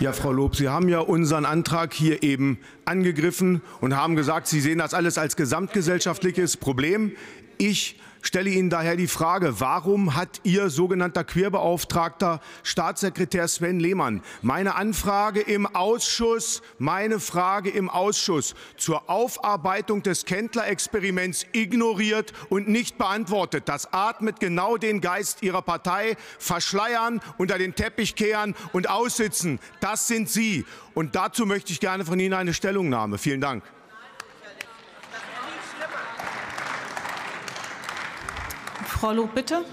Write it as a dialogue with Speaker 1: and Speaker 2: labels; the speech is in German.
Speaker 1: Ja, Frau Lob, Sie haben ja unseren Antrag hier eben angegriffen und haben gesagt, Sie sehen das alles als gesamtgesellschaftliches Problem. Ich stelle Ihnen daher die Frage, warum hat Ihr sogenannter Queerbeauftragter Staatssekretär Sven Lehmann meine Anfrage im Ausschuss, meine Frage im Ausschuss zur Aufarbeitung des Kendler-Experiments ignoriert und nicht beantwortet? Das atmet genau den Geist Ihrer Partei. Verschleiern, unter den Teppich kehren und aussitzen. Das sind Sie. Und dazu möchte ich gerne von Ihnen eine Stellungnahme. Vielen Dank.
Speaker 2: Frau Lob, bitte.